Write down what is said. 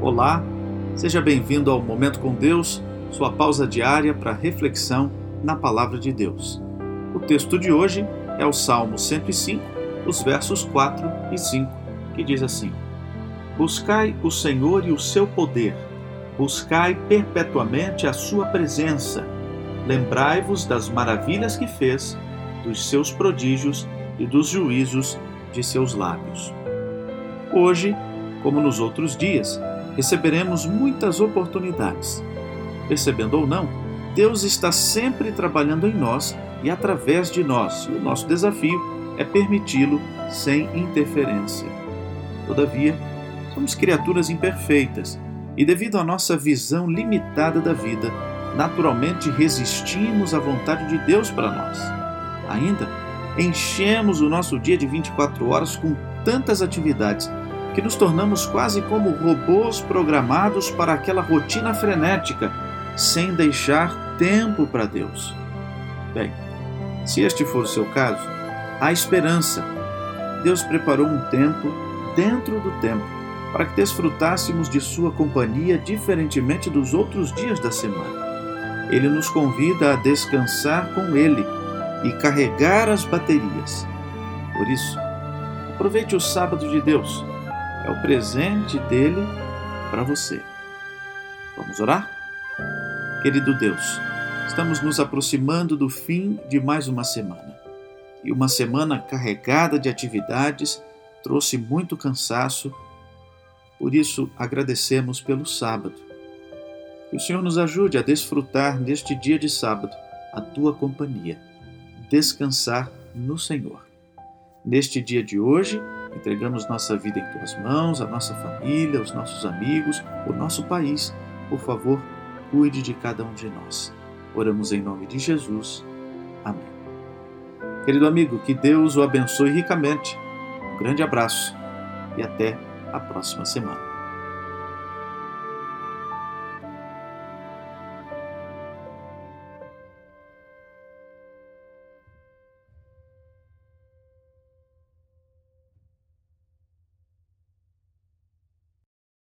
Olá, seja bem-vindo ao Momento com Deus, sua pausa diária para reflexão na Palavra de Deus. O texto de hoje é o Salmo 105, os versos 4 e 5, que diz assim: Buscai o Senhor e o seu poder, buscai perpetuamente a sua presença, lembrai-vos das maravilhas que fez, dos seus prodígios e dos juízos de seus lábios. Hoje, como nos outros dias, receberemos muitas oportunidades. Percebendo ou não, Deus está sempre trabalhando em nós e através de nós, e o nosso desafio é permiti-lo sem interferência. Todavia, somos criaturas imperfeitas e, devido à nossa visão limitada da vida, naturalmente resistimos à vontade de Deus para nós. Ainda, enchemos o nosso dia de 24 horas com tantas atividades que nos tornamos quase como robôs programados para aquela rotina frenética, sem deixar tempo para Deus. Bem, se este for o seu caso, há esperança. Deus preparou um tempo dentro do tempo para que desfrutássemos de Sua companhia diferentemente dos outros dias da semana. Ele nos convida a descansar com Ele e carregar as baterias. Por isso, aproveite o sábado de Deus é o presente dele para você. Vamos orar? Querido Deus, estamos nos aproximando do fim de mais uma semana. E uma semana carregada de atividades trouxe muito cansaço. Por isso, agradecemos pelo sábado. Que o Senhor nos ajude a desfrutar neste dia de sábado a tua companhia, descansar no Senhor. Neste dia de hoje, Entregamos nossa vida em tuas mãos, a nossa família, os nossos amigos, o nosso país. Por favor, cuide de cada um de nós. Oramos em nome de Jesus. Amém. Querido amigo, que Deus o abençoe ricamente. Um grande abraço e até a próxima semana.